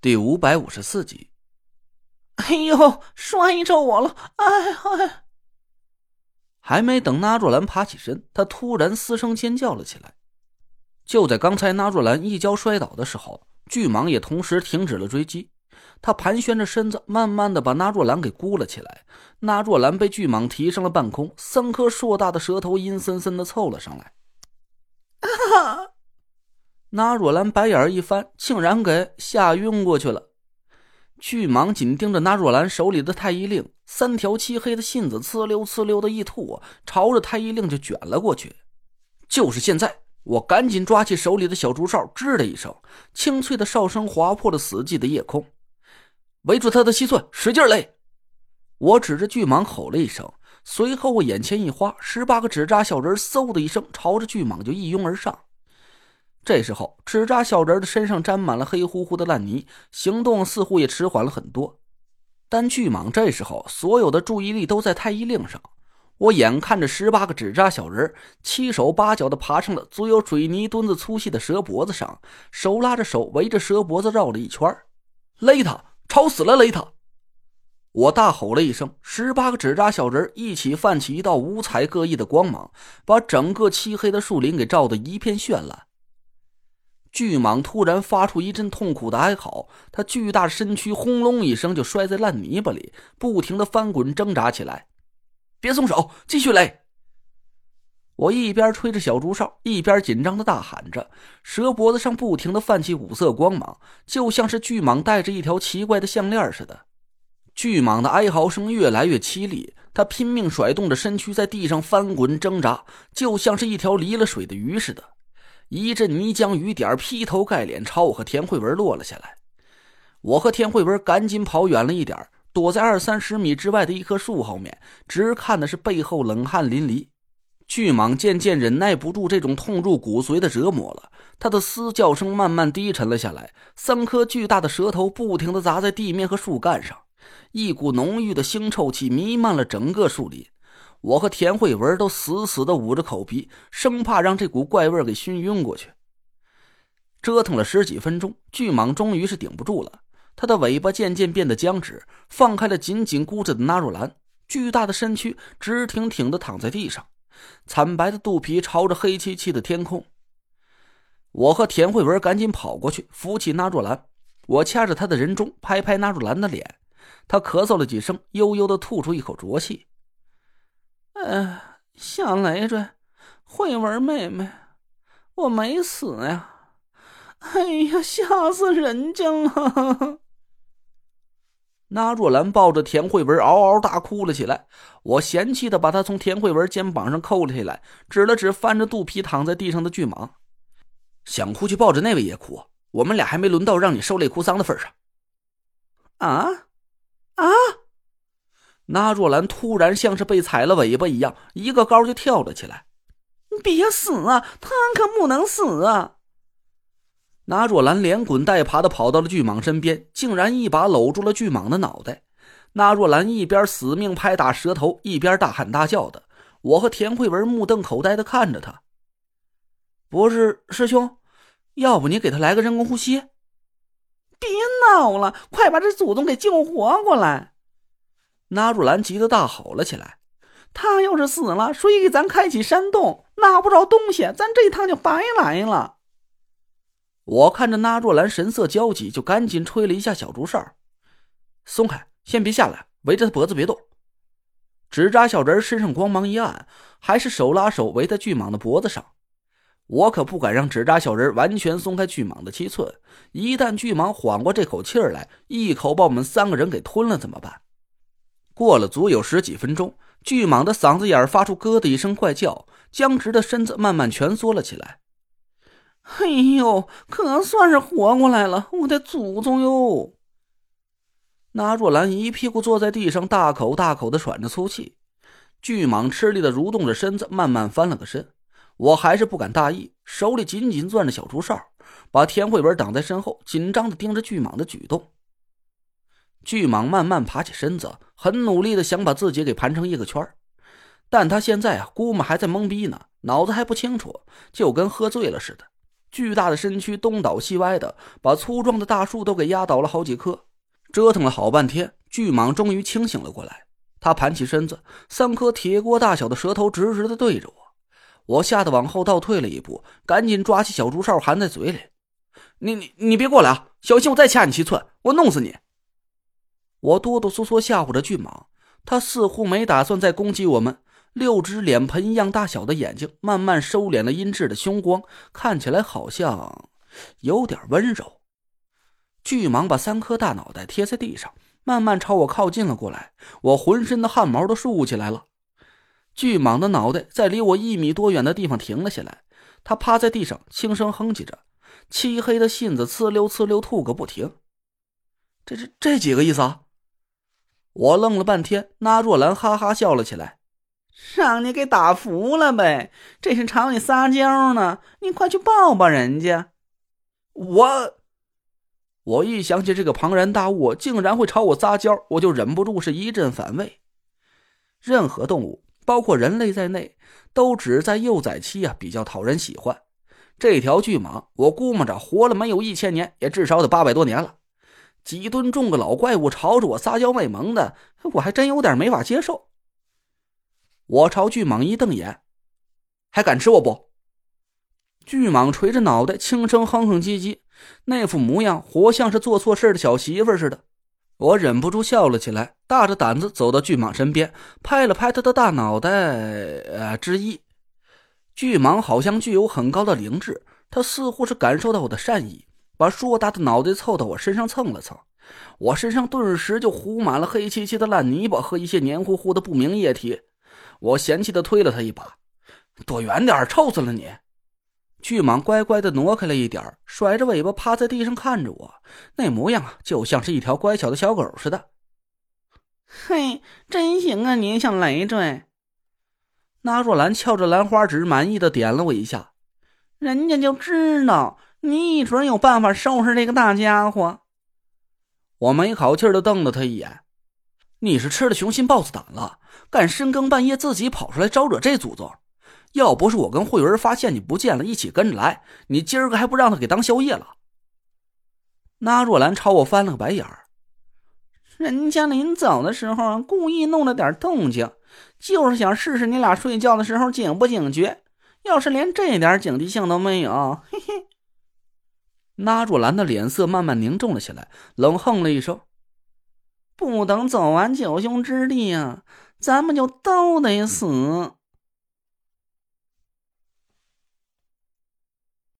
第五百五十四集。哎呦，摔着我了！哎哎！还没等纳若兰爬起身，他突然嘶声尖叫了起来。就在刚才，纳若兰一跤摔倒的时候，巨蟒也同时停止了追击。他盘旋着身子，慢慢的把纳若兰给箍了起来。纳若兰被巨蟒提上了半空，三颗硕大的舌头阴森森的凑了上来。啊！那若兰白眼一翻，竟然给吓晕过去了。巨蟒紧盯着那若兰手里的太医令，三条漆黑的信子呲溜呲溜的一吐，朝着太医令就卷了过去。就是现在，我赶紧抓起手里的小竹哨，吱的一声，清脆的哨声划破了死寂的夜空。围住他的七寸，使劲勒！我指着巨蟒吼了一声，随后我眼前一花，十八个纸扎小人嗖的一声朝着巨蟒就一拥而上。这时候，纸扎小人的身上沾满了黑乎乎的烂泥，行动似乎也迟缓了很多。但巨蟒这时候所有的注意力都在太医令上。我眼看着十八个纸扎小人七手八脚的爬上了足有水泥墩子粗细的蛇脖子上，手拉着手围着蛇脖子绕了一圈，勒他，吵死了，勒他！我大吼了一声，十八个纸扎小人一起泛起一道五彩各异的光芒，把整个漆黑的树林给照得一片绚烂。巨蟒突然发出一阵痛苦的哀嚎，它巨大的身躯轰隆一声就摔在烂泥巴里，不停的翻滚挣扎起来。别松手，继续勒！我一边吹着小竹哨，一边紧张的大喊着，蛇脖子上不停的泛起五色光芒，就像是巨蟒戴着一条奇怪的项链似的。巨蟒的哀嚎声越来越凄厉，它拼命甩动着身躯在地上翻滚挣扎，就像是一条离了水的鱼似的。一阵泥浆雨点劈头盖脸朝我和田慧文落了下来，我和田慧文赶紧跑远了一点，躲在二三十米之外的一棵树后面，直看的是背后冷汗淋漓。巨蟒渐渐忍耐不住这种痛入骨髓的折磨了，它的嘶叫声慢慢低沉了下来，三颗巨大的舌头不停地砸在地面和树干上，一股浓郁的腥臭气弥漫了整个树林。我和田慧文都死死的捂着口鼻，生怕让这股怪味给熏晕过去。折腾了十几分钟，巨蟒终于是顶不住了，它的尾巴渐渐变得僵直，放开了紧紧箍着的纳若兰，巨大的身躯直挺挺的躺在地上，惨白的肚皮朝着黑漆漆的天空。我和田慧文赶紧跑过去扶起纳若兰，我掐着她的人中，拍拍纳若兰的脸，她咳嗽了几声，悠悠的吐出一口浊气。呃，小累赘，慧文妹妹，我没死呀！哎呀，吓死人家了！那若兰抱着田慧文嗷嗷大哭了起来。我嫌弃的把她从田慧文肩膀上扣了下来，指了指翻着肚皮躺在地上的巨蟒：“想哭就抱着那位爷哭，我们俩还没轮到让你受累哭丧的份上。”啊啊！那若兰突然像是被踩了尾巴一样，一个高就跳了起来。你别死啊！他可不能死啊！那若兰连滚带爬的跑到了巨蟒身边，竟然一把搂住了巨蟒的脑袋。那若兰一边死命拍打舌头，一边大喊大叫的。我和田慧文目瞪口呆的看着他。不是师兄，要不你给他来个人工呼吸？别闹了，快把这祖宗给救活过来！纳若兰急得大吼了起来：“他要是死了，谁给咱开启山洞？拿不着东西，咱这一趟就白来了。”我看着纳若兰神色焦急，就赶紧吹了一下小竹哨：“松开，先别下来，围着他脖子别动。”纸扎小人身上光芒一暗，还是手拉手围在巨蟒的脖子上。我可不敢让纸扎小人完全松开巨蟒的七寸，一旦巨蟒缓过这口气儿来，一口把我们三个人给吞了怎么办？过了足有十几分钟，巨蟒的嗓子眼发出咯的一声怪叫，僵直的身子慢慢蜷缩了起来。哎呦，可算是活过来了，我的祖宗哟！那若兰一屁股坐在地上，大口大口的喘着粗气。巨蟒吃力的蠕动着身子，慢慢翻了个身。我还是不敢大意，手里紧紧攥着小竹哨，把田慧文挡在身后，紧张的盯着巨蟒的举动。巨蟒慢慢爬起身子，很努力的想把自己给盘成一个圈但他现在啊，估摸还在懵逼呢，脑子还不清楚，就跟喝醉了似的。巨大的身躯东倒西歪的，把粗壮的大树都给压倒了好几棵。折腾了好半天，巨蟒终于清醒了过来。他盘起身子，三颗铁锅大小的舌头直直的对着我。我吓得往后倒退了一步，赶紧抓起小竹哨含在嘴里：“你你你别过来啊！小心我再掐你七寸，我弄死你！”我哆哆嗦嗦吓唬着巨蟒，它似乎没打算再攻击我们。六只脸盆一样大小的眼睛慢慢收敛了阴鸷的凶光，看起来好像有点温柔。巨蟒把三颗大脑袋贴在地上，慢慢朝我靠近了过来。我浑身的汗毛都竖起来了。巨蟒的脑袋在离我一米多远的地方停了下来，它趴在地上轻声哼唧着，漆黑的信子呲溜呲溜吐个不停。这这这几个意思啊？我愣了半天，那若兰哈哈笑了起来。让你给打服了呗！这是朝你撒娇呢，你快去抱抱人家。我，我一想起这个庞然大物竟然会朝我撒娇，我就忍不住是一阵反胃。任何动物，包括人类在内，都只在幼崽期啊比较讨人喜欢。这条巨蟒，我估摸着活了没有一千年，也至少得八百多年了。几吨重的老怪物朝着我撒娇卖萌的，我还真有点没法接受。我朝巨蟒一瞪眼，还敢吃我不？巨蟒垂着脑袋，轻声哼哼唧唧，那副模样活像是做错事的小媳妇似的。我忍不住笑了起来，大着胆子走到巨蟒身边，拍了拍他的大脑袋，呃，之一。巨蟒好像具有很高的灵智，它似乎是感受到我的善意，把硕大的脑袋凑到我身上蹭了蹭，我身上顿时就糊满了黑漆漆的烂泥巴和一些黏糊糊的不明液体。我嫌弃的推了他一把，躲远点臭死了你！巨蟒乖乖的挪开了一点甩着尾巴趴在地上看着我，那模样啊，就像是一条乖巧的小狗似的。嘿，真行啊，你小累赘！那若兰翘着兰花指，满意的点了我一下。人家就知道你一准有办法收拾这个大家伙。我没好气的瞪了他一眼。你是吃了雄心豹子胆了，敢深更半夜自己跑出来招惹这祖宗？要不是我跟慧文发现你不见了，一起跟着来，你今儿个还不让他给当宵夜了？那若兰朝我翻了个白眼儿。人家临走的时候故意弄了点动静，就是想试试你俩睡觉的时候警不警觉。要是连这点警惕性都没有，嘿嘿。拉若兰的脸色慢慢凝重了起来，冷哼了一声。不等走完九兄之地啊，咱们就都得死。